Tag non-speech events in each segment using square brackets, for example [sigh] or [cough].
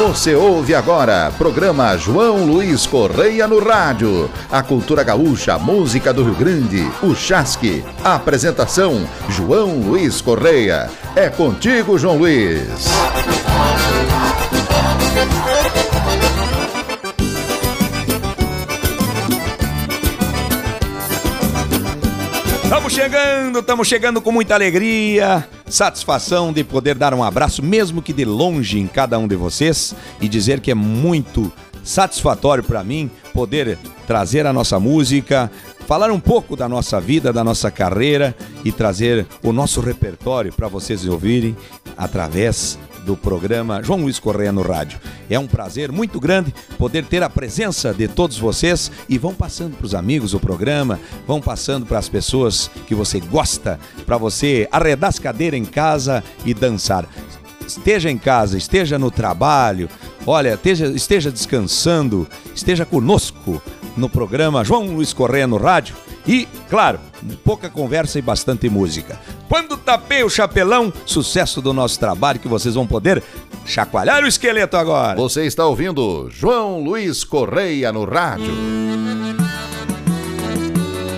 Você ouve agora, programa João Luiz Correia no rádio. A cultura gaúcha, a música do Rio Grande, o chasque. Apresentação, João Luiz Correia. É contigo, João Luiz. Estamos chegando, estamos chegando com muita alegria, satisfação de poder dar um abraço, mesmo que de longe, em cada um de vocês e dizer que é muito satisfatório para mim poder trazer a nossa música, falar um pouco da nossa vida, da nossa carreira e trazer o nosso repertório para vocês ouvirem através do programa João Luiz Correia no rádio. É um prazer muito grande poder ter a presença de todos vocês e vão passando para os amigos o programa, vão passando para as pessoas que você gosta, para você arredar as cadeiras em casa e dançar. Esteja em casa, esteja no trabalho, olha, esteja, esteja descansando, esteja conosco no programa João Luiz Correia no rádio e, claro, pouca conversa e bastante música. Quando tapei o chapelão, sucesso do nosso trabalho que vocês vão poder chacoalhar o esqueleto agora. Você está ouvindo João Luiz Correia no rádio.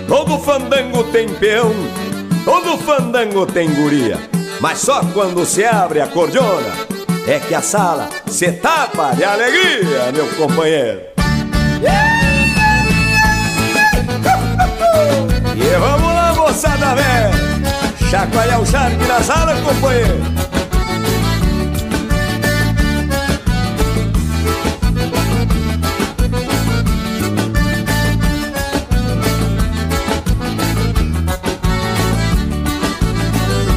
Todo fandango tem peão, todo fandango tem guria, mas só quando se abre a cordiona é que a sala se tapa de alegria, meu companheiro. E vamos lá, moçada velha, chacoalhar o charque na sala, companheiro.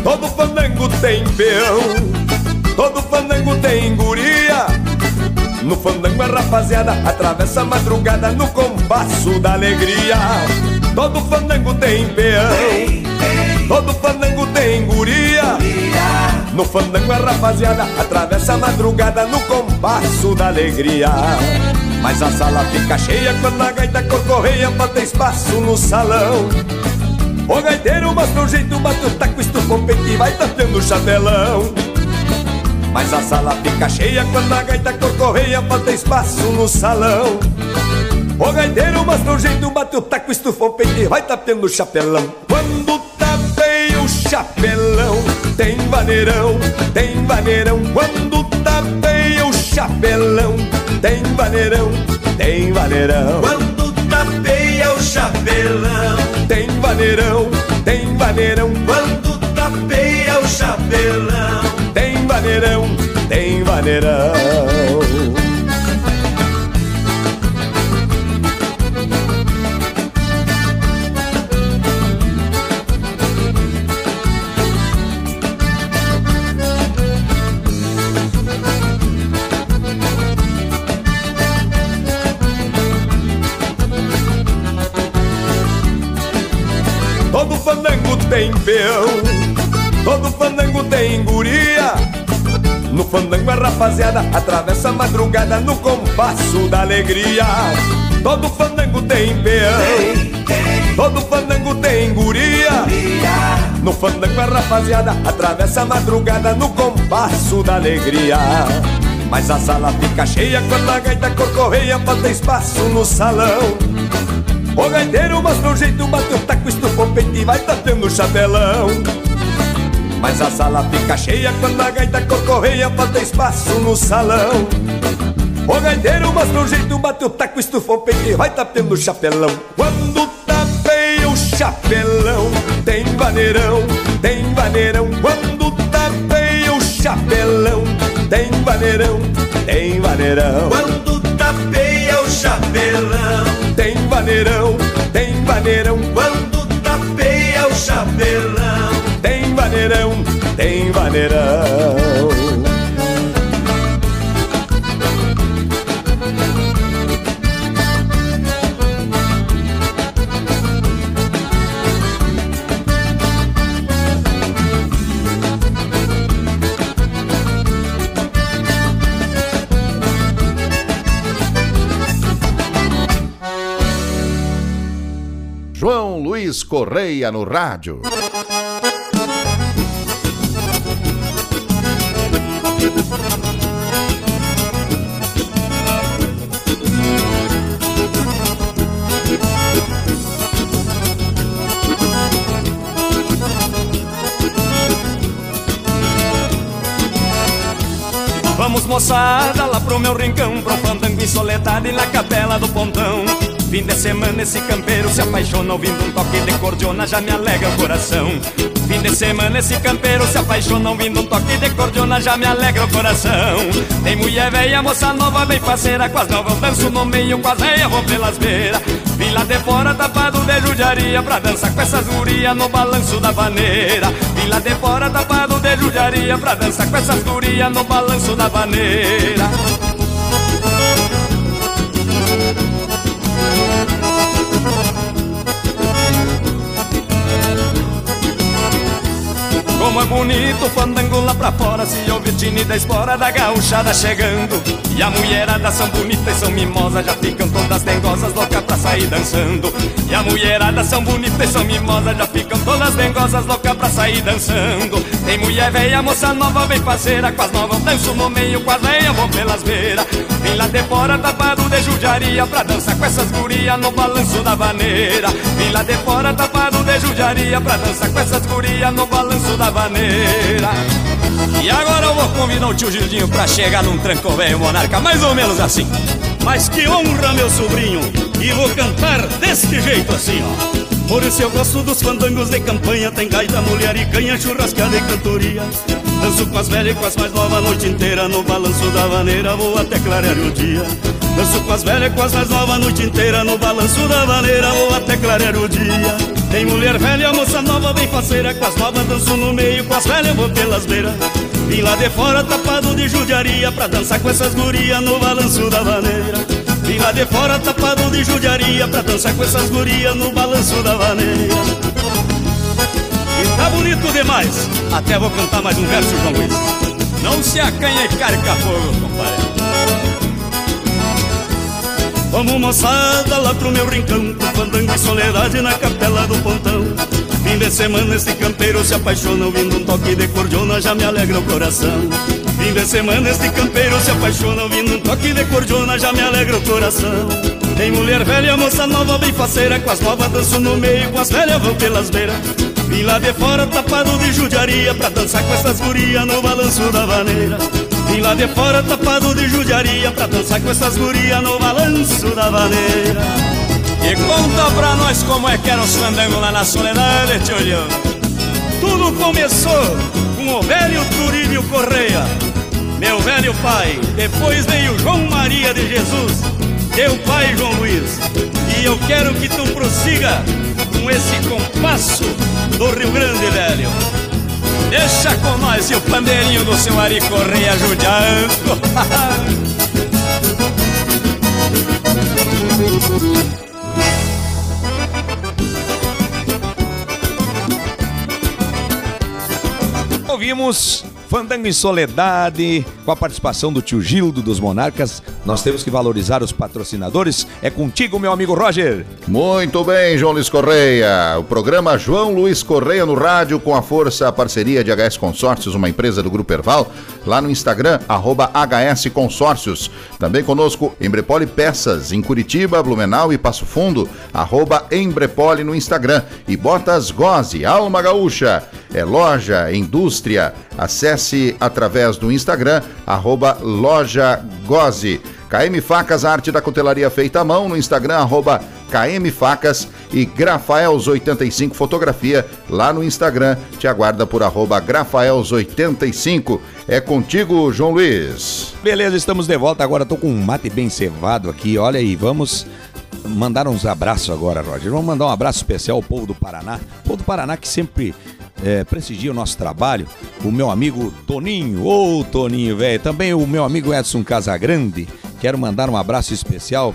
Todo fandango tem peão, todo fandango tem guria. No fandango a rapaziada atravessa a madrugada no compasso da alegria. Todo fandango tem peão, todo fandango tem guria. No fandango a rapaziada atravessa a madrugada no compasso da alegria. Mas a sala fica cheia quando a gaita corcorreia bota espaço no salão. O gaiteiro mostra o jeito, bate o taco, estufa o peito e vai tapando o chapelão. Mas a sala fica cheia quando a gaita corcorreia falta espaço no salão. O gaiteiro mostra o jeito, bate o taco, estufa o peito e vai tapando o chapelão. Quando tapeia o chapelão, tem vaneirão, tem vaneirão. Quando tapeia o chapelão, tem vaneirão, tem vaneirão. Quando tapeia o chapelão, tem vaneirão, tem vaneirão. Quando tapeia o chapelão, tem vaneirão, tem vaneirão. Tem peão, todo fandango tem guria. No fandango a rapaziada atravessa a madrugada no compasso da alegria. Todo fandango tem peão, todo fandango tem guria. No fandango a rapaziada atravessa a madrugada no compasso da alegria. Mas a sala fica cheia quando a gaita corcorreia bota espaço no salão. O gaiteiro mostra o jeito, bate o taco, estufa o peito e vai tapando o chapelão. Mas a sala fica cheia quando a gaita corcorreia falta espaço no salão. O gaiteiro mostra o jeito, bate o taco, estufa o peito e vai tapando o chapelão. Quando tapeia o chapelão, tem vaneirão, tem vaneirão. Quando tapeia o chapelão, tem vaneirão, tem vaneirão. quando tapeia o chapelão, vaneirão, tem vaneirão. quando tapeia o chapelão, Tem vaneirão, tem vaneirão. Correia no rádio. Vamos moçada lá pro meu rincão, pro um fandango em soledade na capela do pontão. Fim de semana esse campeiro se apaixona Ouvindo um toque de cordiona já me alegra o coração. Fim de semana esse campeiro se apaixona Ouvindo um toque de cordiona já me alegra o coração. Tem mulher velha, moça nova, bem parceira Com as novas danço no meio, com as velhas vou pelas beiras. Vim lá de fora tapado de judiaria Pra dançar com essas gurias no balanço da vaneira. Vim lá de fora tapado de judiaria Pra dançar com essas gurias no balanço da vaneira bonito o fandango lá pra fora Se ouve tine da espora da gauchada chegando. E a mulherada são bonitas e são mimosas Já ficam todas dengosas, loucas pra sair dançando. E a mulherada são bonitas e são mimosas Já ficam todas dengosas, loucas pra sair dançando Tem mulher velha, moça nova, bem parceira Com as novas danço no meio, com as velhas vou pelas beiras. Vim lá de fora tapado de judiaria Pra dançar com essas gurias no balanço da vaneira. Vim lá de fora tapado de judiaria Pra dançar com essas gurias no balanço da vaneira. E agora eu vou convidar o tio Gildinho pra chegar num tranco velho monarca Mais ou menos assim. Mas que honra, meu sobrinho E vou cantar deste jeito assim, ó por isso eu gosto dos fandangos de campanha. Tem gaita, mulher e canha, churrascada e cantoria. Danço com as velhas e com as mais novas a noite inteira. No balanço da vaneira vou até clarear o dia. Danço com as velhas e com as mais novas a noite inteira. No balanço da vaneira vou até clarear o dia. Tem mulher velha, moça nova, bem faceira. Com as novas danço no meio, com as velhas vou pelas beiras. Vim lá de fora tapado de judiaria Pra dançar com essas gurias no balanço da vaneira Vim lá de fora tapado de judiaria Pra dançar com essas gurias no balanço da vaneira. E tá bonito demais. Até vou cantar mais um verso, João Luiz. Não se acanha e carca fogo, compadre. Vamos moçada lá pro meu rincão Pro fandango e soledade na capela do pontão. Fim de semana este campeiro se apaixona Ouvindo um toque de cordiona já me alegra o coração Fim de semana este campeiro se apaixona Ouvindo um toque de cordiona já me alegra o coração. Tem mulher velha, moça nova, bem faceira Com as novas danço no meio, com as velhas vão pelas beiras. Vim lá de fora tapado de judiaria Pra dançar com essas gurias no balanço da vaneira. Vim lá de fora tapado de judiaria Pra dançar com essas gurias no balanço da vaneira. E conta pra nós como é que eram os fandangos lá na soledade, tio Tudo começou com o velho Turíbio Correia. Meu velho pai, depois veio João Maria de Jesus. Teu pai João Luiz. E eu quero que tu prossiga com esse compasso do Rio Grande, velho. Deixa com nós e o pandeirinho do seu Ari Correia judiando [laughs] Ouvimos Fandango em Soledade, com a participação do tio Gildo dos Monarcas. Nós temos que valorizar os patrocinadores. É contigo, meu amigo Roger. Muito bem, João Luiz Correia. O programa João Luiz Correia no rádio, com a força, a parceria de HS Consórcios, uma empresa do Grupo Erval, lá no Instagram, arroba HS Consórcios. Também conosco, Embrepole Peças, em Curitiba, Blumenau e Passo Fundo, arroba no Instagram. E Botas Gose, Alma Gaúcha. É loja, indústria. Acesse através do Instagram, arroba Loja Gose. KM Facas, arte da cutelaria feita à mão, no Instagram, arroba KM Facas e Grafaels85 Fotografia, lá no Instagram, te aguarda por arroba Grafaels85. É contigo, João Luiz. Beleza, estamos de volta. Agora tô com um mate bem cevado aqui, olha aí, vamos mandar uns abraços agora, Roger. Vamos mandar um abraço especial ao povo do Paraná. O povo do Paraná que sempre é, prestigia o nosso trabalho. O meu amigo Toninho, ô Toninho, velho. Também o meu amigo Edson Casagrande. Quero mandar um abraço especial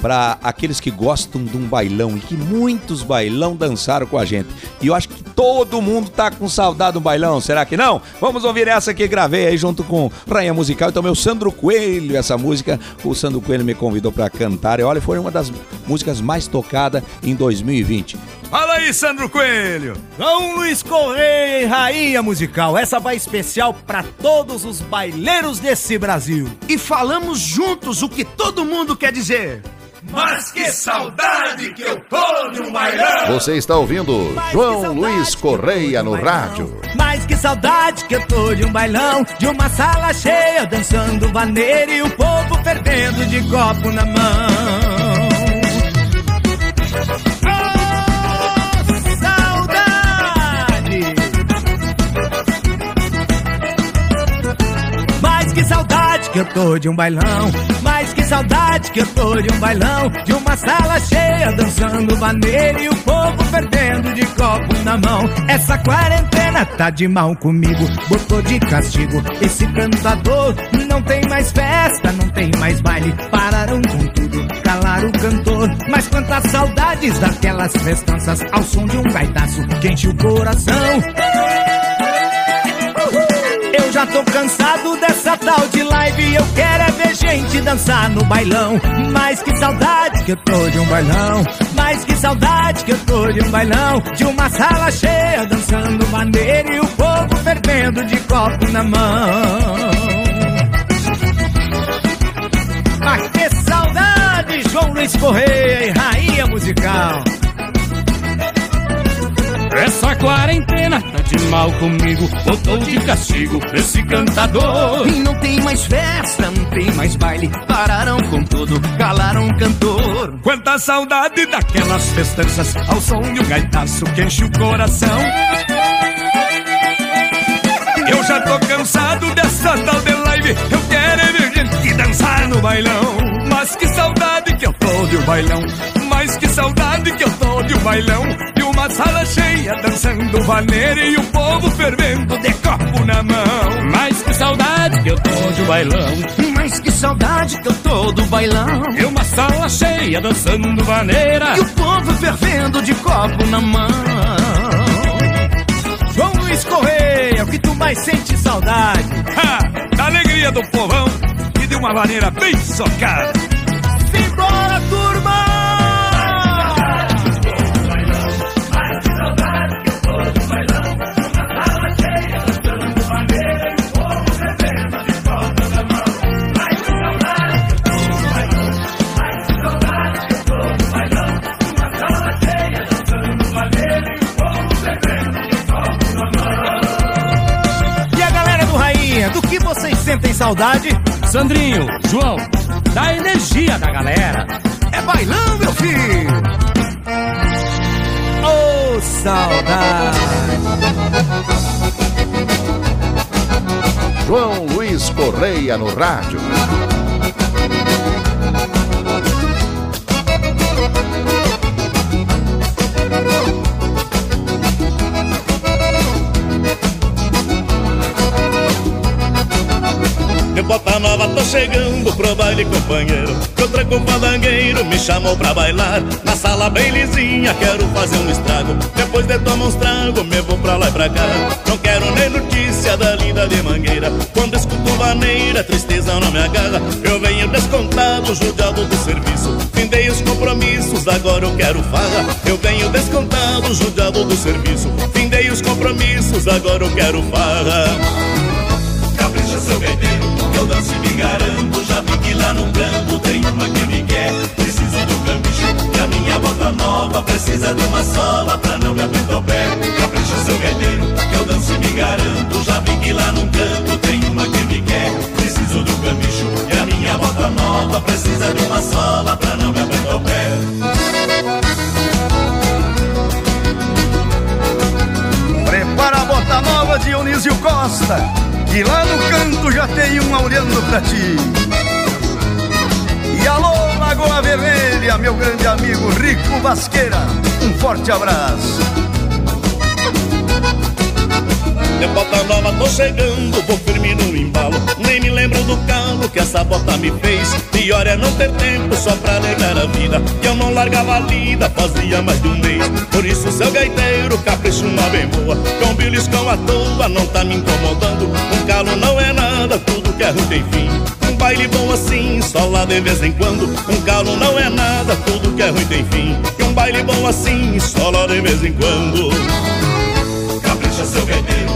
para aqueles que gostam de um bailão e que muitos bailão dançaram com a gente. E eu acho que todo mundo tá com saudade do bailão, será que não? Vamos ouvir essa que gravei aí junto com Rainha Musical e também o Sandro Coelho, essa música. O Sandro Coelho me convidou para cantar e olha, foi uma das músicas mais tocadas em 2020. Fala aí, Sandro Coelho! João Luiz Correia e Rainha Musical, essa vai especial para todos os baileiros desse Brasil. E falamos juntos o que todo mundo quer dizer. Mas que saudade que eu tô de um bailão! Você está ouvindo João Luiz Correia no rádio. Mas que saudade que eu tô de um bailão, de uma sala cheia, dançando vaneira e o povo fervendo de copo na mão. Saudade que eu tô de um bailão, mas que saudade que eu tô de um bailão, de uma sala cheia, dançando vaneira e o povo fervendo de copo na mão. Essa quarentena tá de mal comigo, botou de castigo esse cantador. Não tem mais festa, não tem mais baile, pararam com tudo, calaram o cantor. Mas quantas saudades daquelas festanças ao som de um gaitaço que enche o coração. Já tô cansado dessa tal de live. Eu quero é ver gente dançar no bailão. Mas que saudade que eu tô de um bailão. Mas que saudade que eu tô de um bailão. De uma sala cheia dançando maneira E o povo fervendo de copo na mão. Mas que saudade, João Luiz Correia e Rainha Musical Essa quarentena tá de mal comigo, botou de castigo esse cantador. E não tem mais festa, não tem mais baile. Pararam com tudo, calaram o cantor. Quanta saudade daquelas festanças. Ao som de um gaitaço que enche o coração. Eu já tô cansado dessa tal de live. Eu quero é ver gente dançar no bailão. Mas que saudade que eu tô de um bailão. Mas que saudade que eu tô de um bailão uma sala cheia dançando vaneira E o povo fervendo de copo na mão Mas que saudade que eu tô de bailão. Mas que saudade que eu tô do bailão E uma sala cheia dançando vaneira. E o povo fervendo de copo na mão João Luiz Correia, o que tu mais sente saudade? Ha! Da alegria do povão E de uma maneira bem socada sentem saudade? Sandrinho, João, da energia da galera. É bailão, meu filho! Ô, saudade! João Luiz Correia no rádio. Nova tô chegando pro baile companheiro. Contra com fandangueiro me chamou pra bailar. Na sala bem lisinha quero fazer um estrago. Depois de tomar uns trago me vou pra lá e pra cá. Não quero nem notícia da linda de mangueira. Quando escuto vaneira tristeza não me agarra. Eu venho descontado, judiado do serviço. Findei os compromissos, agora eu quero farra. Eu venho descontado, judiado do serviço. Findei os compromissos, agora eu quero farra gaiteiro, que eu danço e me garanto Já vi que lá no canto tem uma que me quer. Preciso do cambicho, que a minha bota nova Precisa de uma sola pra não me apertar o pé Capricha seu gaiteiro, que eu danço e me garanto Já vi que lá no canto tem uma que me quer. Preciso do cambicho, que a minha bota nova E alô, Lagoa Vermelha, meu grande amigo Rico Vasqueira, um forte abraço. De bota nova tô chegando, vou firme no embalo. Nem me lembro do calo que essa bota me fez. Pior é não ter tempo só pra negar a vida Que eu não largava a lida, fazia mais de um mês. Por isso seu gaiteiro, capricho uma bem boa. Com beliscão à toa, não tá me incomodando. Um calo não é nada, tudo que é ruim tem fim. Um baile bom assim, só lá de vez em quando. Um calo não é nada, tudo que é ruim tem fim. E um baile bom assim, só lá de vez em quando. Capricha seu gaiteiro,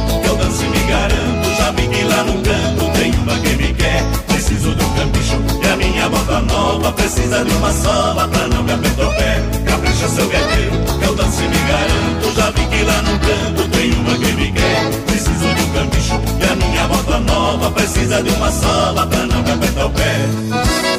que eu danço e me garanto Já vi que lá no canto tem uma que me quer Preciso de um cambicho, e a minha bota nova Precisa precisa de uma sola pra não me apertar o pé. Capricha seu guerreiro, eu danço e me garanto. Já vi que lá no canto tem uma que me quer. Preciso de um cambicho e a minha bota nova precisa de uma sola pra não me apertar o pé.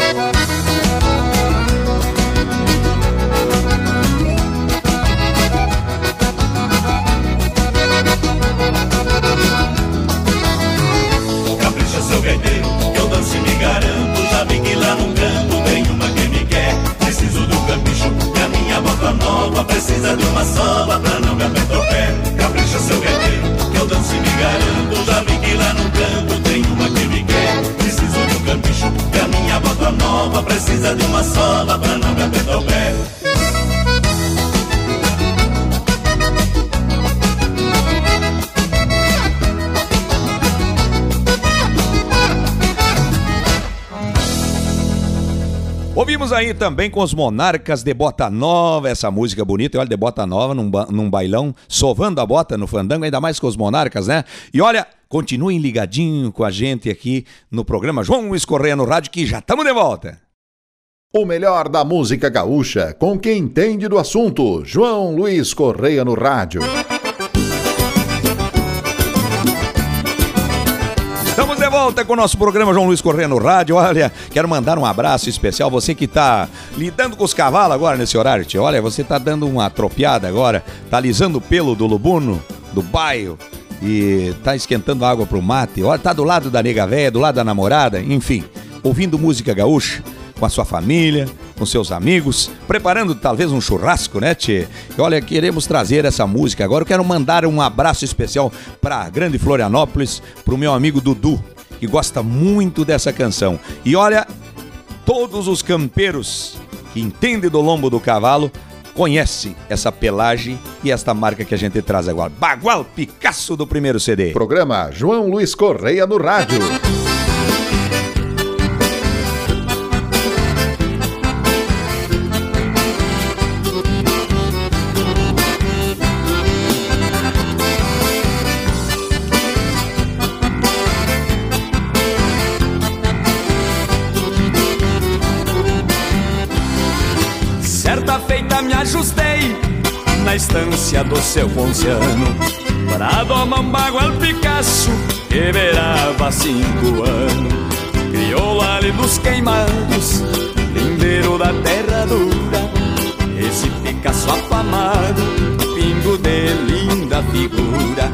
Preciso um cambicho e a minha bota nova precisa de uma sola pra não me apertar o pé. Capricha seu guerreiro, eu danço e me garanto. Já vi que lá no canto tem uma que me quer. Preciso um cambicho e a minha bota nova precisa de uma sola pra não me apertar o pé. Ouvimos aí também com os Monarcas de Bota Nova, essa música bonita. E olha, de Bota Nova num, ba- num bailão, sovando a bota no fandango, ainda mais com os Monarcas, né? E olha, continuem ligadinho com a gente aqui no programa João Luiz Correia no rádio, que já estamos de volta. O melhor da música gaúcha, com quem entende do assunto, João Luiz Correia no rádio. Volta com o nosso programa João Luiz Correia no rádio. Olha, quero mandar um abraço especial. Você que está lidando com os cavalos agora nesse horário, tio. Olha, você está dando uma tropiada agora, tá alisando o pelo do lubuno, do baio e tá esquentando água pro mate. Olha, tá do lado da nega véia, do lado da namorada, enfim, ouvindo música gaúcha com a sua família, com seus amigos, preparando talvez um churrasco, né, Tchê? E olha, queremos trazer essa música agora. Eu quero mandar um abraço especial para Grande Florianópolis, para o meu amigo Dudu, que gosta muito dessa canção. E olha, todos os campeiros que entendem do lombo do cavalo conhecem essa pelagem e esta marca que a gente traz agora. Bagual Picasso do primeiro CD. Programa João Luiz Correia no rádio. Feita me ajustei na estância do seu Ponciano Para domar um bagual Picasso que beirava cinco anos Criou ali dos queimados, lindeiro da terra dura. Esse Picasso afamado, pingo de linda figura.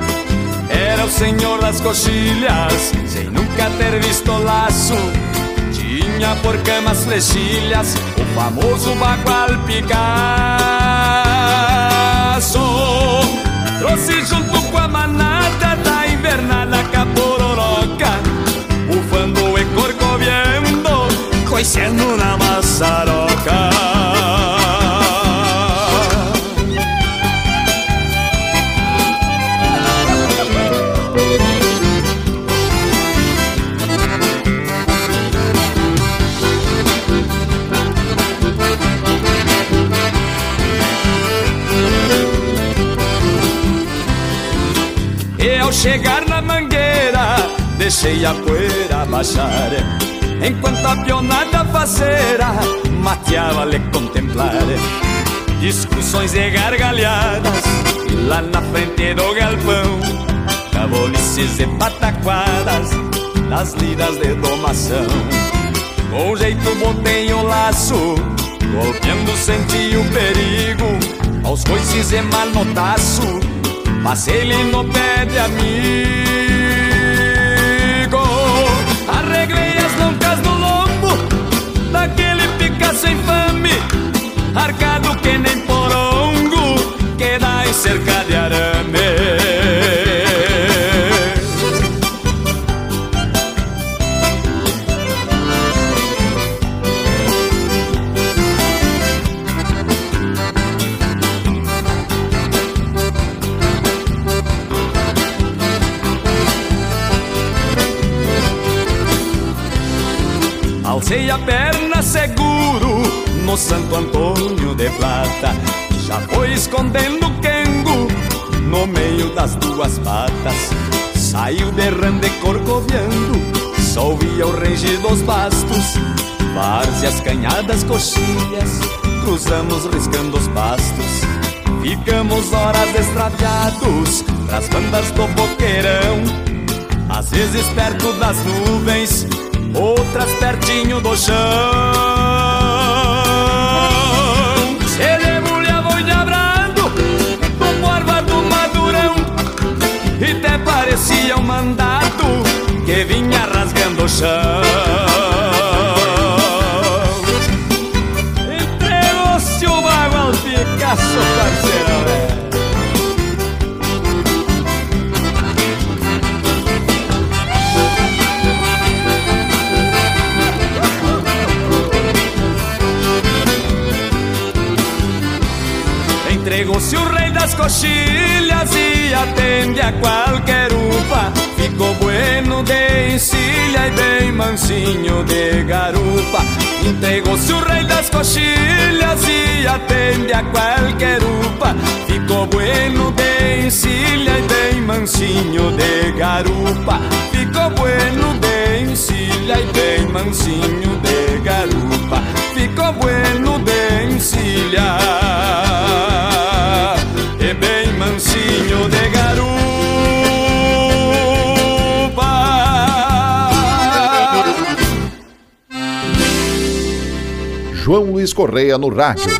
Era o senhor das coxilhas, sem nunca ter visto laço por camas flechilhas o famoso bagual Picasso. Trouxe junto com a manada da invernada capororoca, bufando e corcoviando, coiceando na maçaroca. Chegar na mangueira, deixei a poeira baixar. Enquanto a pionada faceira mateava lhe contemplar. Discussões e gargalhadas lá na frente do galpão. Cabolices e pataquadas das lidas de domação. Com jeito botei o laço, golpeando senti o perigo. Aos coices e manotaço, passei-lhe no pé de amigo. Arreglei as loncas do lombo daquele infame, arcado que coxilhas, cruzamos riscando os pastos. Ficamos horas extraviados pras bandas do boqueirão. Às vezes perto das nuvens, outras pertinho do chão. Se de mulher vou abrando, no borba do madurão, e até parecia um mandato que vinha rasgando o chão. Coxilhas e atende a qualquer upa. Ficou bueno de encilha e bem mansinho de garupa. Entregou-se o rei das coxilhas e atende a qualquer upa. Ficou bueno de encilha e bem mansinho de garupa. Ficou bueno de encilha e bem mansinho de garupa. Ficou bueno de encilha João Luiz Correia no rádio.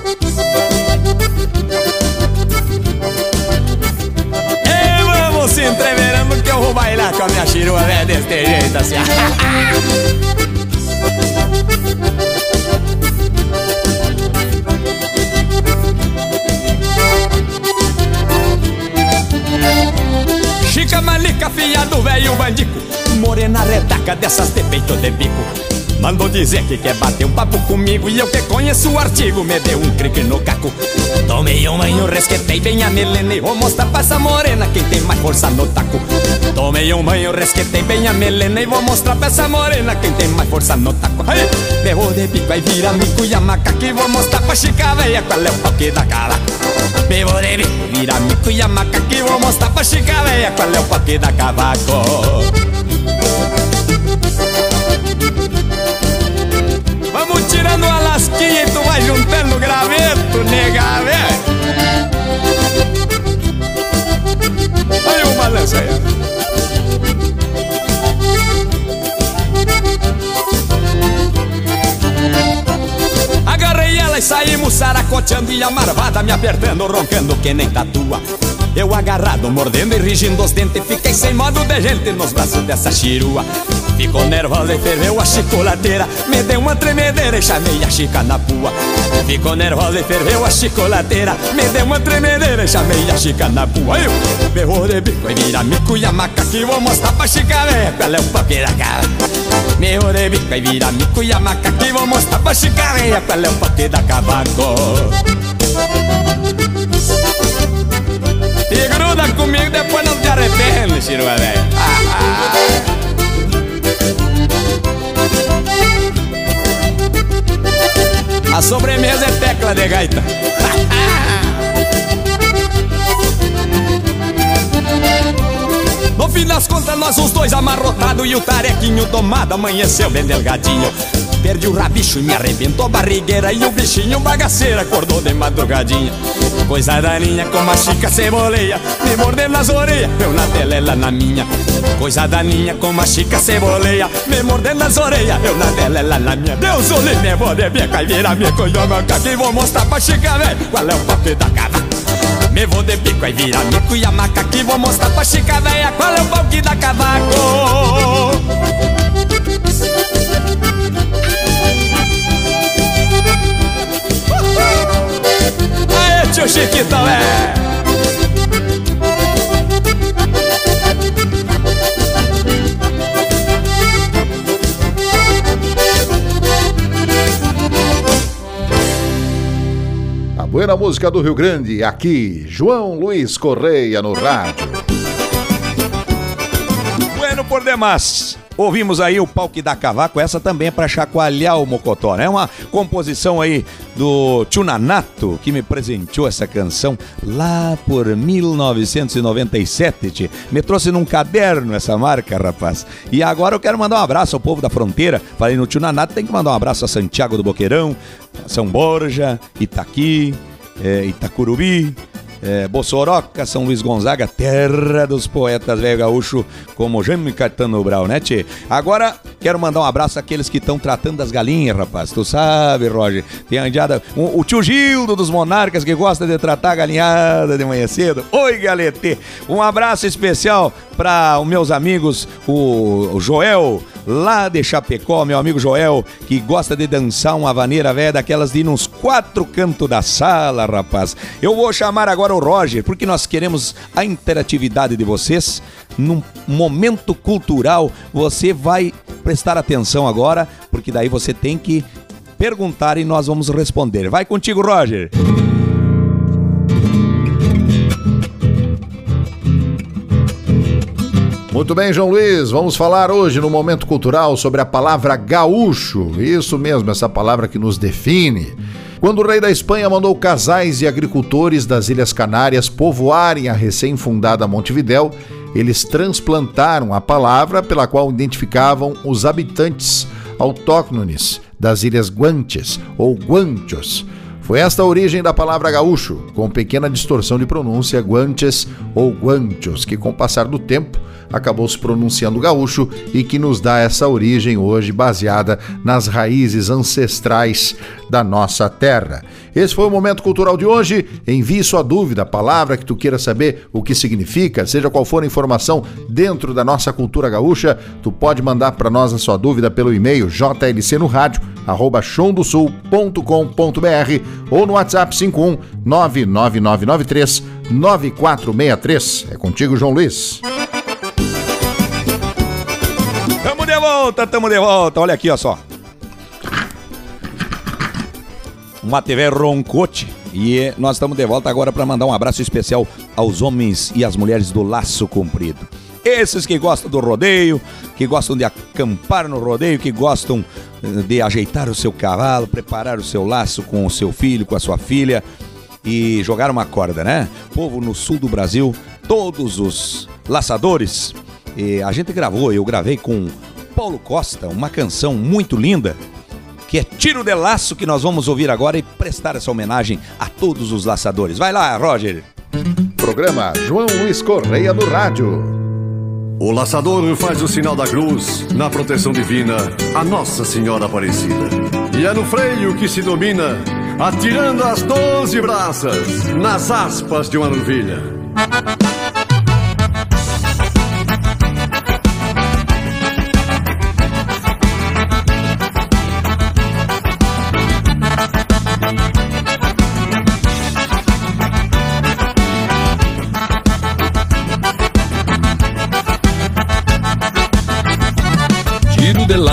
E vamos se entreverando que eu vou bailar com a minha chirua velha deste jeito assim. Chica malica, filha do velho bandico Morena retaca dessas de peito de bico Mandou dizer que quer bater um papo comigo E eu que conheço o artigo. Me deu um crique no caco. Tomei um banho, resquetei bem a melena E vou mostrar pra essa morena Quem tem mais força no taco. Tomei um banho, resquetei bem a melena E vou mostrar pra essa morena Quem tem mais força no taco. Aí, Berro de pico, aí vira mico e a macaca. E vou mostrar pra chica véia Qual é o pau que dá cara. Bebo de bico, vira mico e a macaca. E vou mostrar pra chica véia Qual é o pau que dá cavaco tirando a lasquinha e tu vai juntando graveto, nega, velho. Olha o balanço aí. Agarrei ela e saímos saracoteando e a marvada me apertando, roncando que nem tatua. Eu agarrado, mordendo e rigindo os dentes, fiquei sem modo de gente nos braços dessa chirua. Ficou nervosa e ferveu a chicolateira, me deu uma tremedeira e chamei a chica na pua. Ficou nervosa e ferveu a chicolateira, me deu uma tremedeira e chamei a chica na pua. Eu berrou de bico e vira mico e a maca que vou mostrar pra chica véia é o papel da cara. Meu de bico e vira mico e a maca que vou mostrar pra chica véia é o papel da cavaco. E gruda comigo, depois não te arrepende, chirua velho. A sobremesa é tecla de gaita. [laughs] No fim das contas, nós os dois amarrotados e o tarequinho tomado amanheceu bem delgadinho. Perdi o rabicho e me arrebentou a barrigueira e o bichinho bagaceiro acordou de madrugadinha. Coisa daninha como a chica ceboleia, me mordendo nas orelhas, eu na dela, ela na minha. Coisa daninha como a chica ceboleia, me mordendo nas orelhas, eu na dela, ela na minha. Deus o livre, vou de beca e vira minha coioma, que vou mostrar pra chica, velho, qual é o papel da cava. Me vou de e vira mico e a maca que vou mostrar pra chica véia qual é o que dá cavaco. Aê, tio Chiquitão, é! Buena música do Rio Grande, aqui, João Luiz Correia no rádio. Bueno por demais. Ouvimos aí o pau que dá cavaco, essa também é pra chacoalhar o mocotó, né? Uma composição aí do Tchunanato, que me presenteou essa canção lá por 1997, tchê. Me trouxe num caderno essa marca, rapaz. E agora eu quero mandar um abraço ao povo da fronteira. Falei no Tchunanato, tem que mandar um abraço a Santiago do Boqueirão, São Borja, Itaqui, é, Itacurubi, é, Bossoroca, São Luís Gonzaga, terra dos poetas velho gaúcho, como Jaime Caetano Brau, né, tchê? Agora, quero mandar um abraço àqueles que estão tratando das galinhas, rapaz. Tu sabe, Roger, tem andiada... O, o tio Gildo dos Monarcas, que gosta de tratar a galinhada de manhã cedo. Oi, galete! Um abraço especial para os meus amigos, o Joel, lá de Chapecó, meu amigo Joel, que gosta de dançar uma vaneira velha daquelas de ir nos quatro cantos da sala, rapaz. Eu vou chamar agora o Roger, porque nós queremos a interatividade de vocês. Num momento cultural, você vai prestar atenção agora, porque daí você tem que perguntar e nós vamos responder. Vai contigo, Roger. Muito bem, João Luiz, vamos falar hoje no Momento Cultural sobre a palavra gaúcho. Isso mesmo, essa palavra que nos define. Quando o rei da Espanha mandou casais e agricultores das Ilhas Canárias povoarem a recém-fundada Montevidéu, eles transplantaram a palavra pela qual identificavam os habitantes autóctones das Ilhas Guanches ou Guanchos. Foi esta a origem da palavra gaúcho, com pequena distorção de pronúncia, guanches ou guanchos, que com o passar do tempo acabou se pronunciando gaúcho e que nos dá essa origem hoje baseada nas raízes ancestrais da nossa terra. Esse foi o momento cultural de hoje. Envie sua dúvida, palavra que tu queira saber o que significa, seja qual for a informação dentro da nossa cultura gaúcha, tu pode mandar para nós a sua dúvida pelo e-mail jlcnoradio@chondosul.com.br ou no WhatsApp 51 99993 9463. É contigo, João Luiz. Volta, tamo de volta. Olha aqui, ó só. Uma TV Roncote. E nós estamos de volta agora para mandar um abraço especial aos homens e às mulheres do laço comprido. Esses que gostam do rodeio, que gostam de acampar no rodeio, que gostam eh, de ajeitar o seu cavalo, preparar o seu laço com o seu filho, com a sua filha e jogar uma corda, né? Povo no sul do Brasil, todos os laçadores. E a gente gravou, eu gravei com Paulo Costa, uma canção muito linda, que é Tiro de Laço, que nós vamos ouvir agora e prestar essa homenagem a todos os laçadores. Vai lá, Roger. Programa João Luiz Correia no Rádio. O laçador faz o sinal da cruz na proteção divina a Nossa Senhora Aparecida. E é no freio que se domina, atirando as doze braças nas aspas de uma novilha.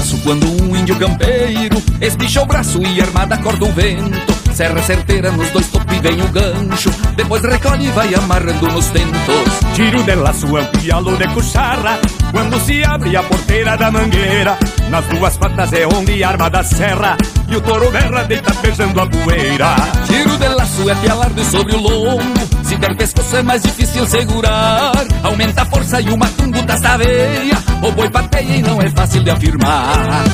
Laço quando um índio campeiro espicha o braço e armada corta o vento. Serra certeira nos dois topos e vem o gancho. Depois recolhe e vai amarrando nos tentos. Tiro de laço é um pialo de cucharra Quando se abre a porteira da mangueira Nas duas patas é onde arma da serra E o touro berra deita beijando a poeira Tiro de laço é pialardo sobre o lombo. Se der pescoço é mais difícil segurar. Aumenta a força e o matungo das da veia. O boi pateia e não é fácil de afirmar.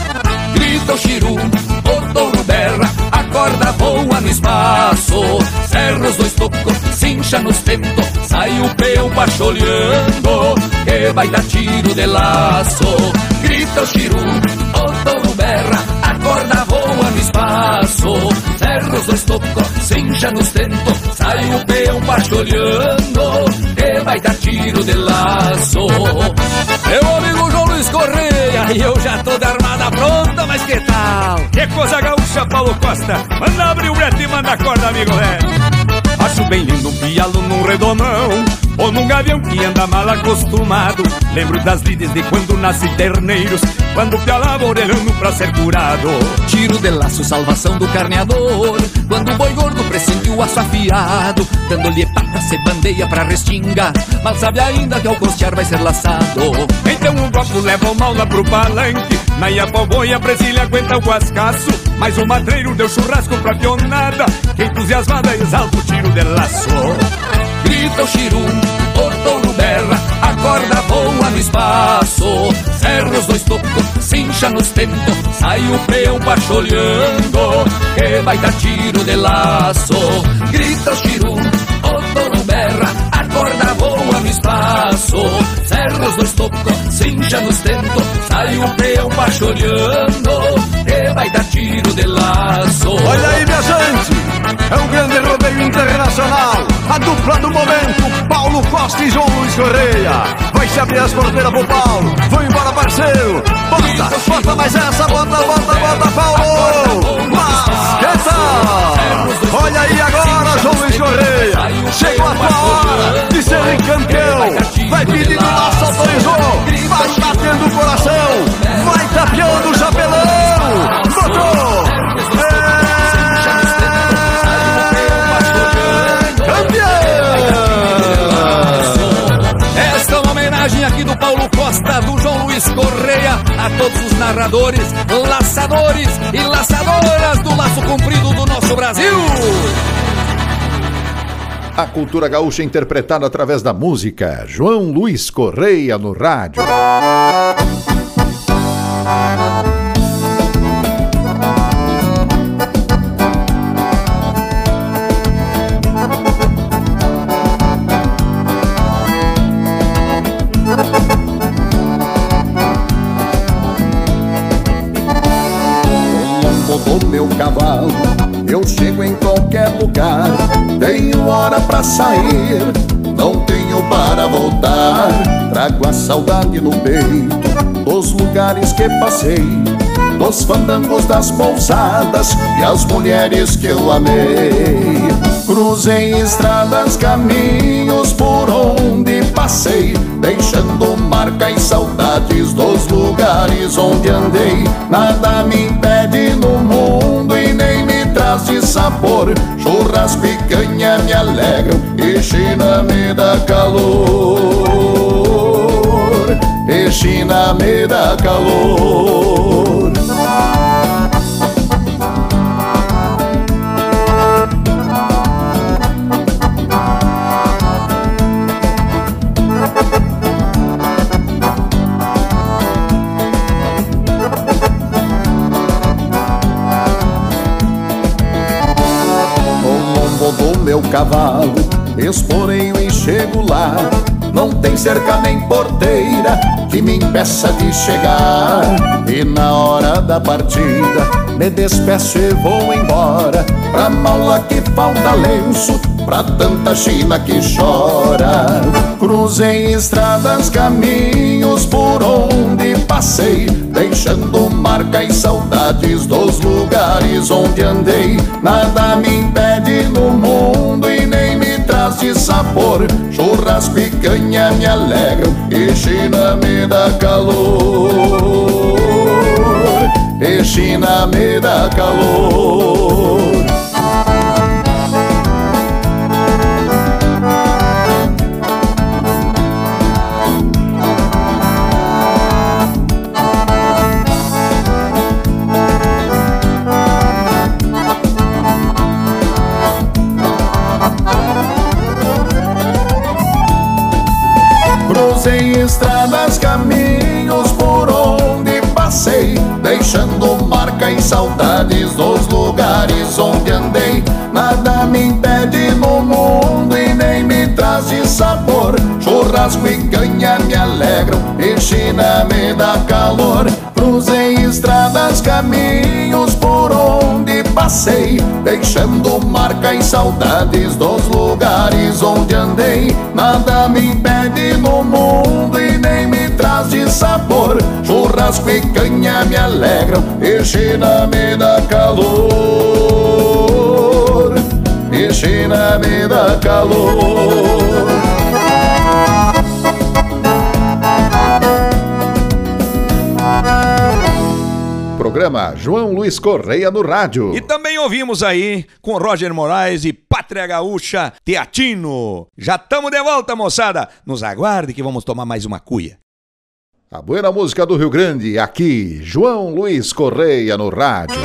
Grita o chiru, o touro berra, a corda voa no espaço. Serra os dois tocos, cincha nos tentos, sai o peão pacholhando, que vai dar tiro de laço. Grita o chiru, o touro berra, a corda voa no espaço. Serra os dois tocos, cincha nos tentos, sai o peão pacholhando, que vai dar tiro de laço. Meu amigo João Luiz Correia, e eu já tô de armada pronta, mas que tal? Que coisa gaúcha, Paulo Costa Manda abrir o brete e manda a corda, amigo velho Acho bem lindo um pialo num redomão ou num gavião que anda mal acostumado. Lembro das lides de quando nasce terneiros, quando pialava orelhando pra ser curado. Tiro de laço, salvação do carneador, quando o boi gordo pressentiu o aço afiado, dando-lhe pata se bandeia pra restinga, mal sabe ainda que ao costear vai ser laçado. Então o bloco leva o mal lá pro palanque, na Iapó boi a Brasília aguenta o guascaço, mas o matreiro deu churrasco pra pionada, que entusiasmada exalta o tiro de laço. Grita o xirum, o berra, a corda voa no espaço. Cerra os dois tocos, cincha nos tempos, sai o peão pacholhando, que vai dar tiro de laço. Grita o xirum, o berra, a corda voa no espaço. Cerra os dois tocos, cincha nos tempos, sai o peão pacholhando, que vai dar tiro de laço. Olha aí, minha gente! É um grande rodeio internacional. A dupla do momento, Paulo Costa e João Luiz Correia. Vai se abrir as porteiras pro Paulo. Vão embora, parceiro. Bota, bota mais essa, bota, bota, bota, Paulo. Mas, que tal? Olha aí agora, João Luiz Correia. Chegou a tua hora de ser campeão. Vai pedindo laço, autorizou. Vai batendo o coração. Vai tapeando o chapelão. Botou. Costa, do João Luiz Correia, a todos os narradores, laçadores e laçadoras do laço comprido do nosso Brasil. A cultura gaúcha interpretada através da música. João Luiz Correia no rádio. Sair. Não tenho para voltar. Trago a saudade no peito Dos lugares que passei Dos fandangos das pousadas E as mulheres que eu amei. Cruzei estradas, caminhos por onde passei Deixando marca e saudades dos lugares onde andei. Nada me impede no de sabor Churrasco e canha me alegram e China me dá calor. E China me dá calor cerca nem porteira Que me impeça de chegar. E na hora da partida Me despeço e vou embora. Pra mala que falta lenço Pra tanta China que chora. Cruzei estradas, caminhos por onde passei Deixando marca e saudades dos lugares onde andei. Nada me impede no mundo de sabor. Churrasco e canha me alegram e China me dá calor. E China me dá calor Churrasco e canha me alegram e China me dá calor. Cruzei estradas, caminhos por onde passei Deixando marca e saudades dos lugares onde andei. Nada me impede no mundo e nem me traz de sabor. Churrasco e canha me alegram e China me dá calor. E China me dá calor Programa João Luiz Correia no rádio. E também ouvimos aí com Roger Moraes e Pátria Gaúcha Teatino. Já estamos de volta, moçada. Nos aguarde que vamos tomar mais uma cuia. A boa música do Rio Grande, aqui, João Luiz Correia no rádio.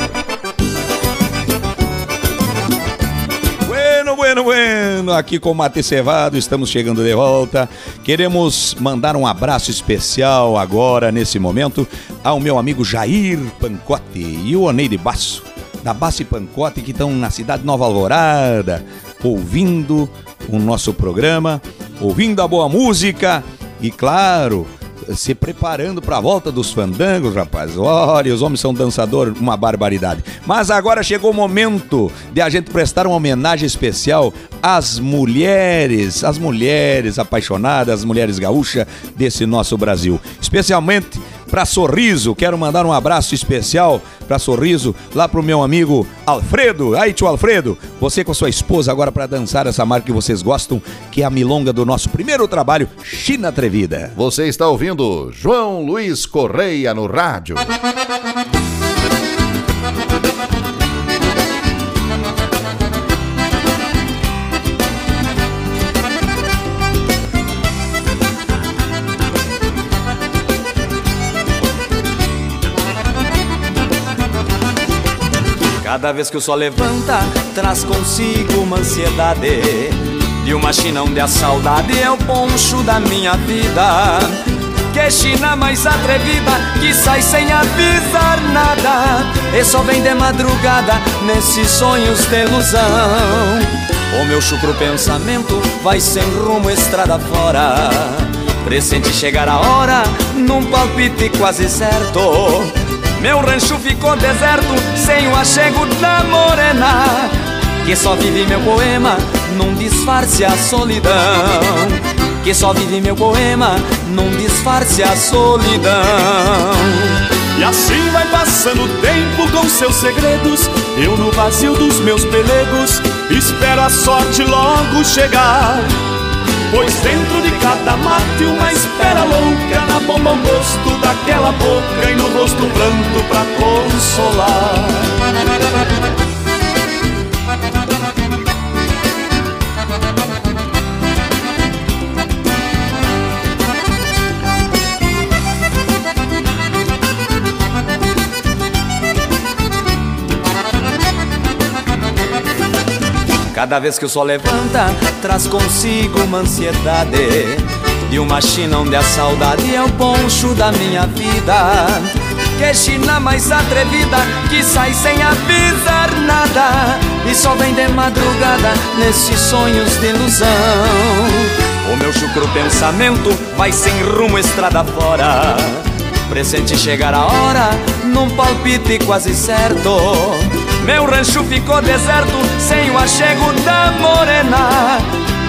Bueno, bueno, aqui com o Mate Cevado, estamos chegando de volta. Queremos mandar um abraço especial agora, nesse momento, ao meu amigo Jair Pancote e o Oneide Basso, da Basso e Pancote, que estão na cidade Nova Alvorada, ouvindo o nosso programa, ouvindo a boa música e, claro, se preparando para a volta dos fandangos, rapaz. Olha, os homens são dançadores, uma barbaridade. Mas agora chegou o momento de a gente prestar uma homenagem especial às mulheres, às mulheres apaixonadas, as mulheres gaúchas desse nosso Brasil. Especialmente para Sorriso, quero mandar um abraço especial para Sorriso, lá pro meu amigo Alfredo. Aí, tio Alfredo, você com sua esposa agora para dançar essa marca que vocês gostam, que é a milonga do nosso primeiro trabalho, China Atrevida. Você está ouvindo João Luiz Correia no rádio. Cada vez que o sol levanta, traz consigo uma ansiedade. E uma China onde a saudade é o poncho da minha vida. Que China mais atrevida, que sai sem avisar nada. E só vem de madrugada nesses sonhos de ilusão. O meu chucro pensamento vai sem rumo estrada fora. Pressente chegar a hora, num palpite quase certo. Meu rancho ficou deserto, sem o achego da morena Que só vive meu poema num disfarce a solidão. Que só vive meu poema num disfarce a solidão. E assim vai passando o tempo com seus segredos Eu no vazio dos meus pelegos Espero a sorte logo chegar. Pois dentro de cada mate uma espera louca Na bomba o gosto daquela boca E pranto pra consolar. Cada vez que o sol levanta, traz consigo uma ansiedade. De uma China onde a saudade é o poncho da minha vida Que China mais atrevida, que sai sem avisar nada E só vem de madrugada nesses sonhos de ilusão. O meu chucro pensamento vai sem rumo estrada fora. Presente chegar a hora, num palpite quase certo. Meu rancho ficou deserto sem o achego da morena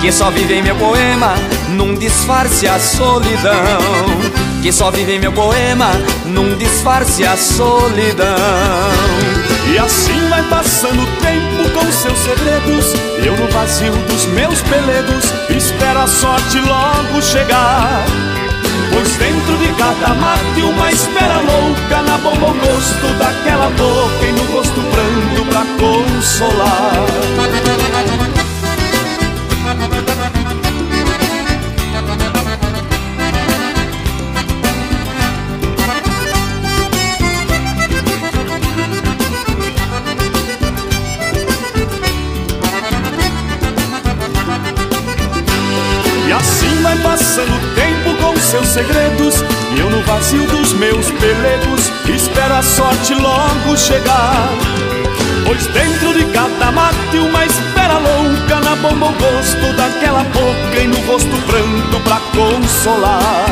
Que só vive em meu poema num disfarce a solidão Que só vive meu poema num disfarce a solidão. E assim vai passando o tempo com seus segredos Eu no vazio dos meus pelegos Espero a sorte logo chegar. Pois dentro de cada mate uma espera louca Na bomba o gosto daquela boca E no rosto pranto pra consolar segredos E eu no vazio dos meus pelegos Espero a sorte logo chegar. Pois dentro de cada mate uma espera louca Na bomba o gosto daquela boca E no rosto pranto pra consolar.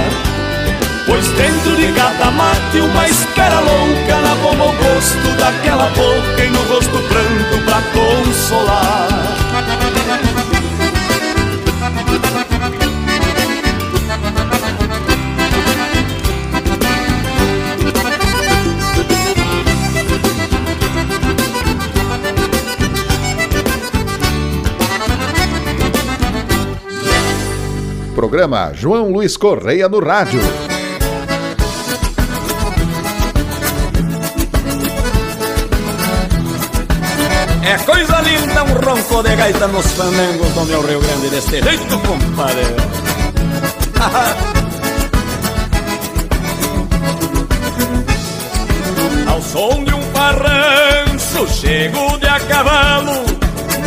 Pois dentro de cada mate uma espera louca Na bomba o gosto daquela boca E no rosto pranto pra consolar Programa João Luiz Correia no rádio. É coisa linda um ronco de gaita nos fandangos do meu Rio Grande deste jeito, compadre. [laughs] Ao som de um parranço, chego de a cavalo,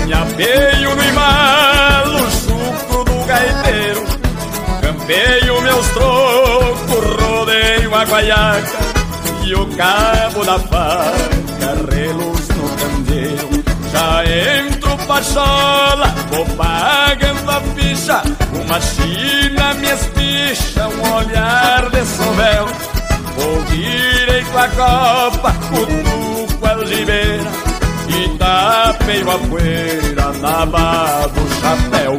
me apeio no embalo, chucro do gaiteiro, campeio meus trocos, rodeio a guaiaca e o cabo da faca, reluz no candeeiro. Já entro pachola, vou pagando a ficha, uma china me espicha, um olhar de sovel. Vou direito a copa, cutuco a algibeira E tapeio a poeira na do chapéu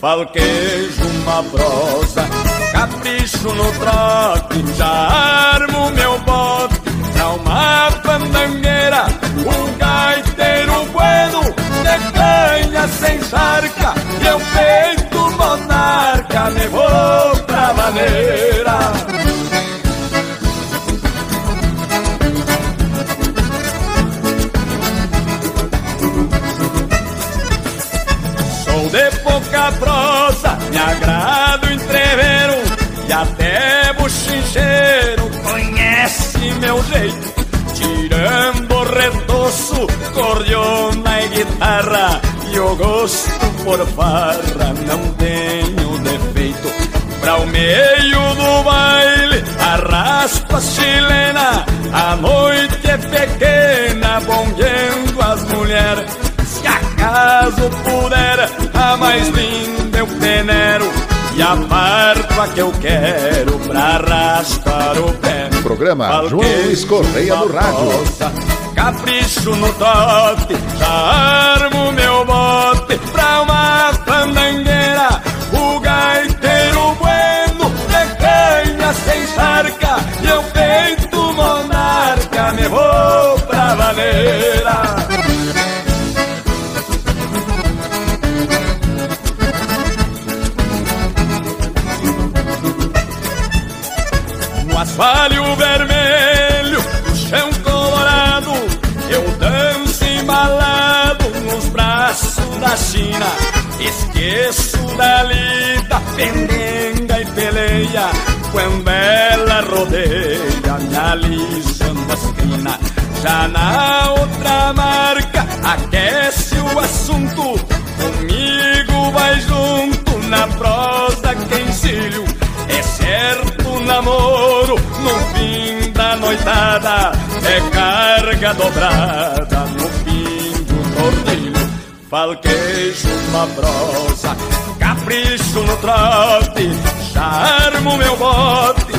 Falquejo uma prosa, capricho no trote Já armo meu jeito Tirando retoço, cordiona e guitarra E o gosto por farra não tenho defeito Pra o meio do baile, a raspa chilena A noite é pequena, bombeando as mulheres Se acaso puder, a mais linda eu venero E a farpa que eu quero pra raspar o Programa João Luiz Correia no rádio. Capricho no tote, já armo meu Lida, pendenga e peleia, quando ela rodeia, me alisando as crinas. Já na outra marca, aquece o assunto, comigo vai junto na prosa que encilho. É certo namoro no fim da noitada É carga dobrada no fim do tornilho Falquejo uma prosa, capricho no trote Charmo meu bote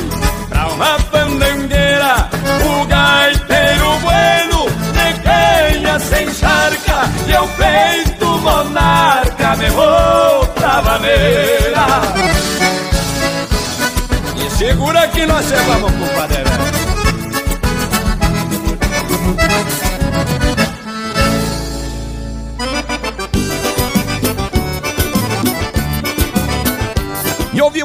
pra uma fandangueira O gaiteiro bueno de canha sem charca E eu peito monarca, me vou pra maneira e segura que nós levamos, compadre.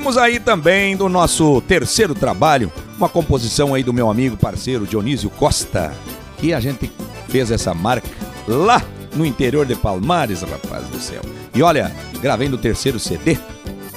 Ouvimos aí também do nosso terceiro trabalho, uma composição aí do meu amigo parceiro Dionísio Costa, que a gente fez essa marca lá no interior de Palmares, rapaz do céu. E olha, gravei no terceiro CD,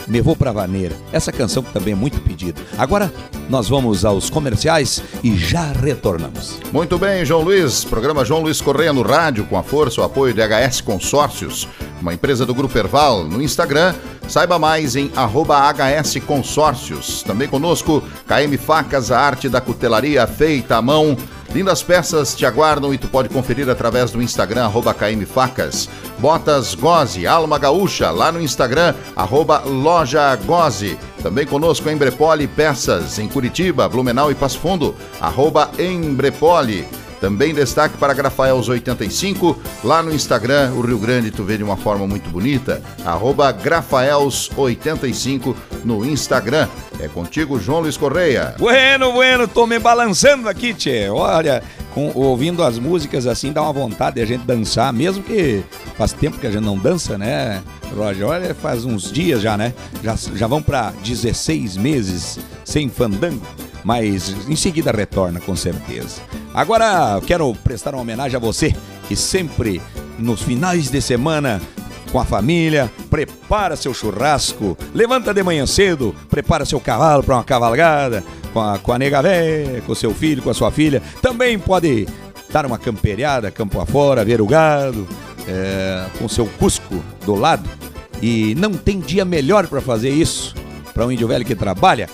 Me Vou Pra Vaneira. Essa canção também é muito pedida. Agora nós vamos aos comerciais e já retornamos. Muito bem, João Luiz. Programa João Luiz Correia no rádio, com a força, o apoio de HS Consórcios, uma empresa do Grupo Erval. No Instagram, saiba mais em HS Consórcios. Também conosco, KM Facas, a arte da cutelaria feita à mão. Lindas peças te aguardam e tu pode conferir através do Instagram, arroba KM Facas. Botas Goze, Alma Gaúcha, lá no Instagram, arroba Loja Goze. Também conosco Embrepoli Peças, em Curitiba, Blumenau e Passo Fundo, arroba Embrepoli. Também destaque para Grafaels 85, lá no Instagram, o Rio Grande tu vê de uma forma muito bonita, arroba Grafaels 85 no Instagram. É contigo, João Luiz Correia. Bueno, bueno, tô me balançando aqui, tchê. Olha, com- ouvindo as músicas assim, dá uma vontade de a gente dançar, mesmo que faz tempo que a gente não dança, né, Roger? Olha, faz uns dias já, né? Já, já vão pra 16 meses sem fandango, mas em seguida retorna, com certeza. Agora, quero prestar uma homenagem a você, que sempre nos finais de semana com a família, prepara seu churrasco, levanta de manhã cedo, prepara seu cavalo para uma cavalgada, com a, com a nega véia, com seu filho, com a sua filha. Também pode dar uma camperiada, campo afora, ver o gado, é, com seu cusco do lado. E não tem dia melhor para fazer isso para um índio velho que trabalha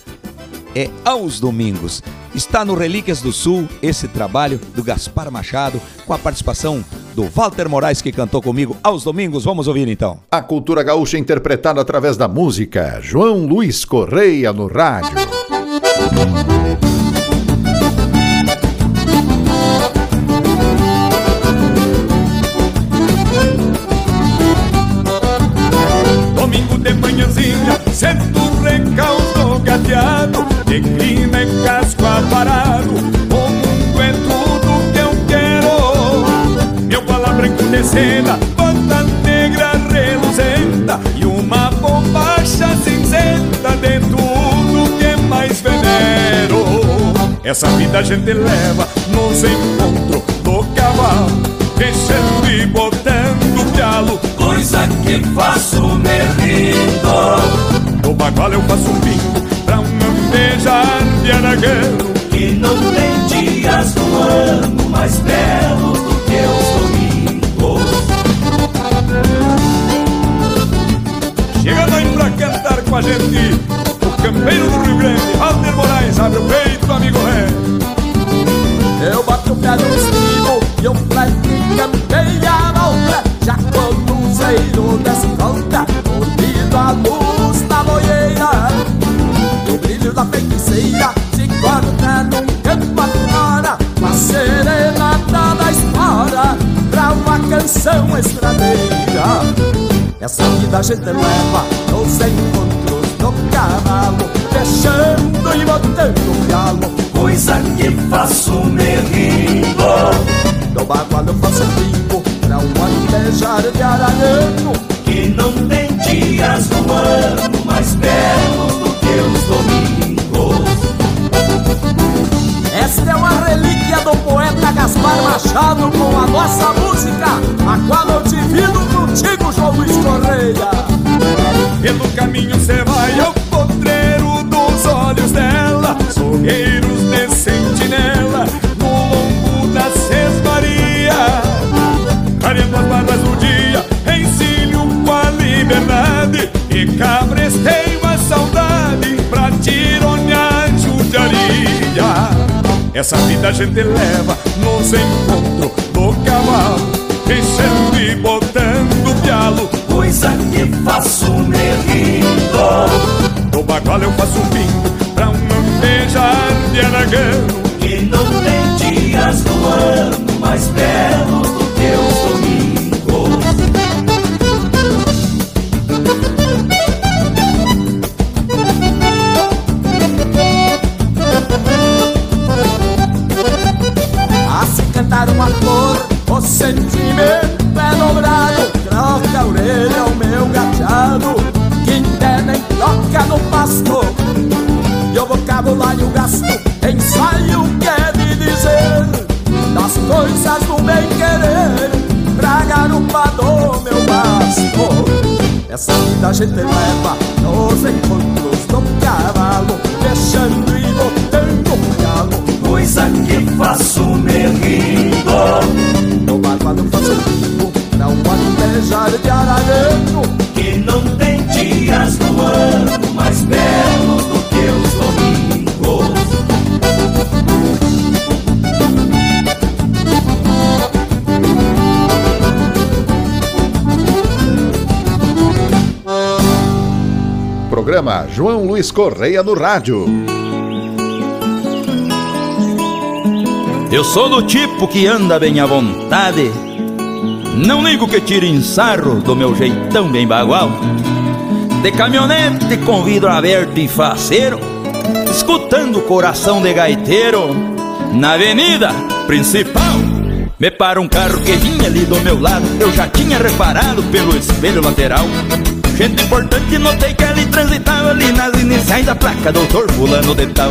é aos domingos. Está no Relíquias do Sul esse trabalho do Gaspar Machado com a participação do Walter Moraes que cantou comigo aos domingos. Vamos ouvir então. A cultura gaúcha interpretada através da música. João Luiz Correia no rádio. Domingo de manhãzinha, sento o recaldo gateado, declina em casco aparado, o mundo é tudo que eu quero. Meu bala branco de seda, bota negra reluzenta e uma bombacha cinzenta de tudo que mais venero. Essa vida a gente leva nos encontros do cavalo, deixando e botando pialo Coisa que faço me rindo No bagual eu faço um bingo beijar de aragão Que não tem dias do ano mais belos do que os domingos. Chega mãe pra cantar com a gente. O campeiro do Rio Grande, Walter Moraes Abre o peito, amigo ré Eu bato o pé no estribo e o fleque campeia a outra Já quando o zeiro desconta Unido à luz da E brilho da feiticeira Se guarda num campo afora Uma serenata da história Pra uma canção estradeira. Essa vida a gente leva nos encontros do cavalo Fechando e botando o pialo Coisa que faço me rindo No bagual eu faço bingo Pra um andejar de aragano. Que não tem dias do ano mais belos do que os domingos Esta é uma relíquia do poeta Gaspar Machado Com a nossa música A qual eu divido contigo, João Luiz Correia. Pelo caminho cê vai ao potreiro dos olhos dela Sorreiros Essa vida a gente leva Nos encontros do cavalo Deixando e botando pialo. Coisa que faço me rindo No bagual eu faço bingo Pra um beijar de aragão. Que não tem dias do ano mais belos no pasto. E o vocabulário gasto Ensaio quer me dizer Das coisas do bem querer Pra garupa do meu basto Essa vida a gente leva Nos encontros do cavalo Deixando e botando um galo. Coisa que faço me rindo No bárbaro faço bico Pra um beijar de aragano Que não tem dias ano mais belos do que os domingos. Programa João Luiz Correia no rádio. Eu sou do tipo que anda bem à vontade. Não ligo que tire sarro do meu jeitão bem bagual De caminhonete com vidro aberto e faceiro Escutando o coração de gaiteiro Na avenida principal. Me para um carro que vinha ali do meu lado Eu já tinha reparado pelo espelho lateral. Gente importante, notei que ele transitava ali nas iniciais da placa Doutor fulano de tal.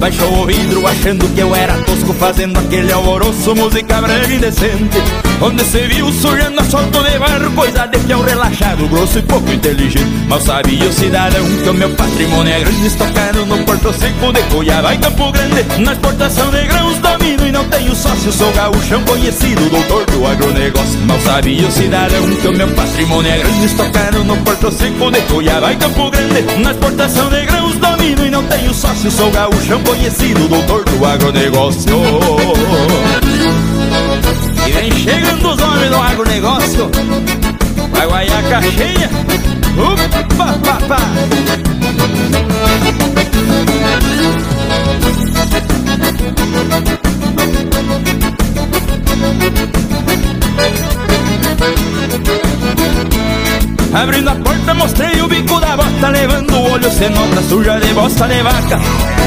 Baixou o vidro achando que eu era tosco Fazendo aquele alvoroço, música breve indecente Onde se viu sujando a solto de barro Coisa de um relaxado, grosso e pouco inteligente. Mal sabia o cidadão que o meu patrimônio é grande Estocado no Porto Seco de Cuiabá e Campo Grande. Na exportação de grãos domino e não tenho sócio Sou gaúchão conhecido, doutor do agronegócio. Mal sabia o cidadão que o meu patrimônio é grande Estocado no Porto Seco de Cuiabá e Campo Grande. Na exportação de grãos domino e não tenho sócio Sou gaúchão conhecido, doutor do agronegócio E vem chegando os homens do agronegócio. Vai guaiaca cheia Upa, pá, pá. Abrindo a porta mostrei o bico da bota Levando o olho nota suja de bosta de vaca.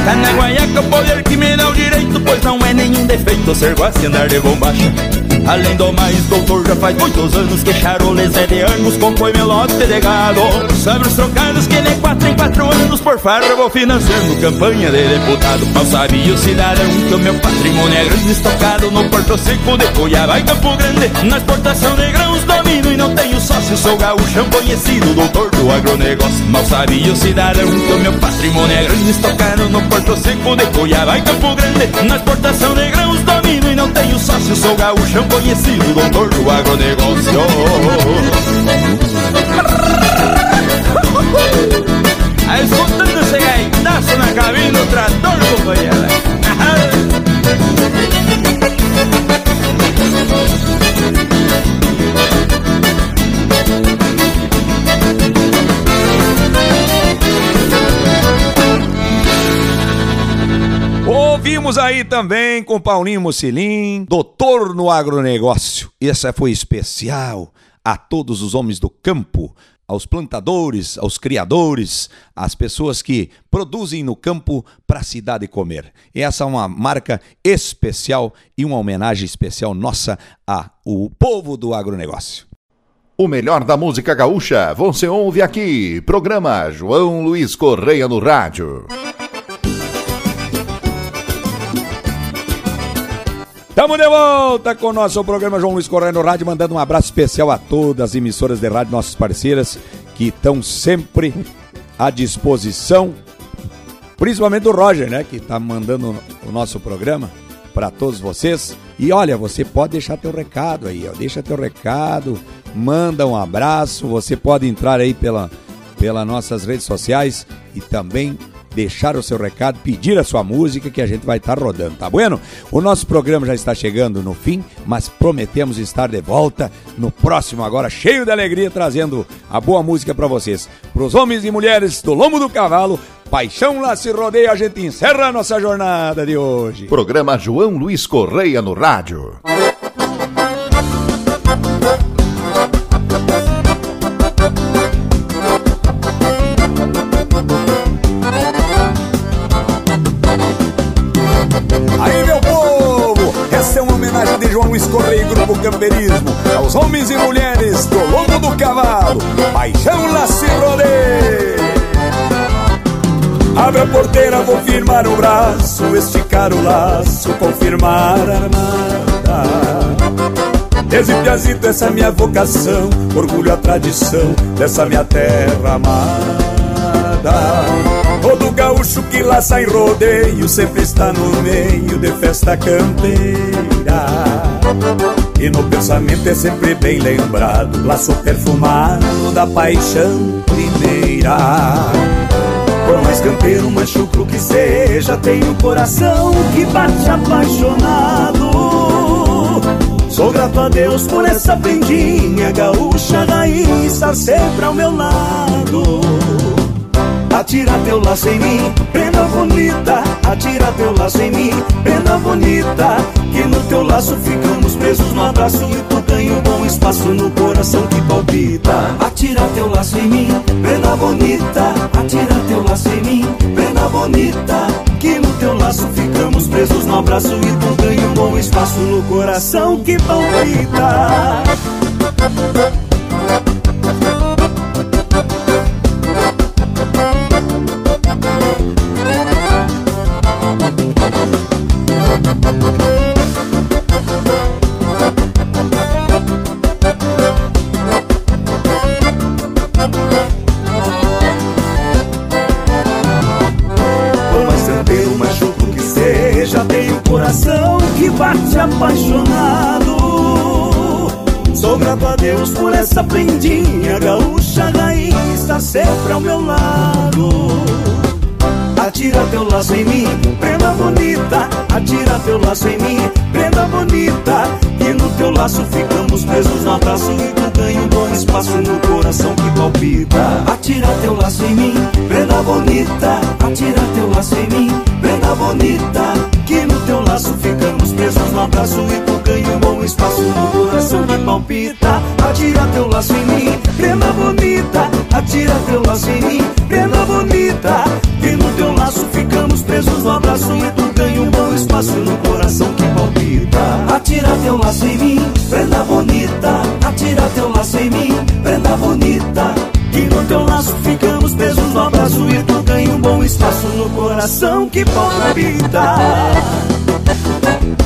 Tá na guaiaca o poder que me dá o direito Pois não é nenhum defeito ser guace andar de bombacha Além do mais, doutor, já faz muitos anos Que charoles é de anos compõe meu lote de gado. Sobre os trocados que nem quatro em quatro anos Por farra vou financiando campanha de deputado. Mal sabia o cidadão que o meu patrimônio é grande Estocado no Porto Seco de Cuiabá e Campo Grande. Na exportação de grãos domino e não tenho sócio Sou gaúchão conhecido, doutor do agronegócio. Mal sabia o cidadão que o meu patrimônio é grande Estocado no Porto Seco de Cuiabá e Campo Grande. Na exportação de grãos domino e não tenho sócio Sou gaúchão conhecido, doutor do agronegócio. Aí escutando esse gaitaço na cabine do trator, companheira [laughs] Ouvimos aí também com Paulinho Mucilim, doutor no agronegócio. Essa foi especial a todos os homens do campo, aos plantadores, aos criadores, às pessoas que produzem no campo para a cidade comer. Essa é uma marca especial e uma homenagem especial nossa ao povo do agronegócio. O melhor da música gaúcha você ouve aqui. Programa João Luiz Correia no Rádio. Estamos de volta com o nosso programa João Luiz Correia no Rádio, mandando um abraço especial a todas as emissoras de rádio, nossas parceiras, que estão sempre à disposição. Principalmente o Roger, né? Que está mandando o nosso programa para todos vocês. E olha, você pode deixar teu recado aí, ó. Deixa teu recado, manda um abraço. Você pode entrar aí pela, pelas nossas redes sociais e também deixar o seu recado, pedir a sua música que a gente vai estar rodando, tá bueno? O nosso programa já está chegando no fim, mas prometemos estar de volta no próximo agora, cheio de alegria, trazendo a boa música para vocês. Para os homens e mulheres do lombo do cavalo, Paixão lá se rodeia, a gente encerra a nossa jornada de hoje. Programa João Luiz Correia no Rádio. Aos homens e mulheres do lombo do cavalo. Paixão se rodeia. Abre a porteira, vou firmar o braço, esticar o laço, confirmar a armada. Desde piazito essa é minha vocação, orgulho a tradição dessa minha terra amada. Todo gaúcho que laça em rodeio sempre está no meio de festa campeira. E no pensamento é sempre bem lembrado, laço perfumado da paixão primeira. Por mais campeiro, mais chucro que seja, tenho um coração que bate apaixonado. Sou grato a Deus por essa prendinha gaúcha raiz sempre ao meu lado. Atira teu laço em mim, prenda bonita. Atira teu laço em mim, prenda bonita. Que no teu laço ficamos presos no abraço e tu ganha um bom espaço no coração que palpita. Atira teu laço em mim, prenda bonita. Atira teu laço em mim, prenda bonita. Que no teu laço ficamos presos no abraço e tu ganha um bom espaço no coração que palpita. Essa prendinha gaúcha raiz estar sempre ao meu lado. Atira teu laço em mim, prenda bonita. Atira teu laço em mim, prenda bonita. E no teu laço ficamos presos no abraço e tu ganha um bom espaço no coração que palpita. Atira teu laço em mim, prenda bonita. Atira teu laço em mim, prenda bonita. Que no teu laço ficamos presos no abraço e tu ganha um bom espaço no coração que palpita. Atira teu laço em mim, prenda bonita. Atira teu laço em mim, prenda bonita. Que no teu laço ficamos presos no abraço e tu ganha um bom espaço no coração que palpita. Atira teu laço em mim, prenda bonita. Atira teu laço em mim, prenda bonita. Que no teu laço ficamos presos no abraço e tu ganha um bom espaço no coração que palpita.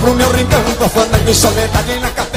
pro meu rincão, com fandango e soledade na capela.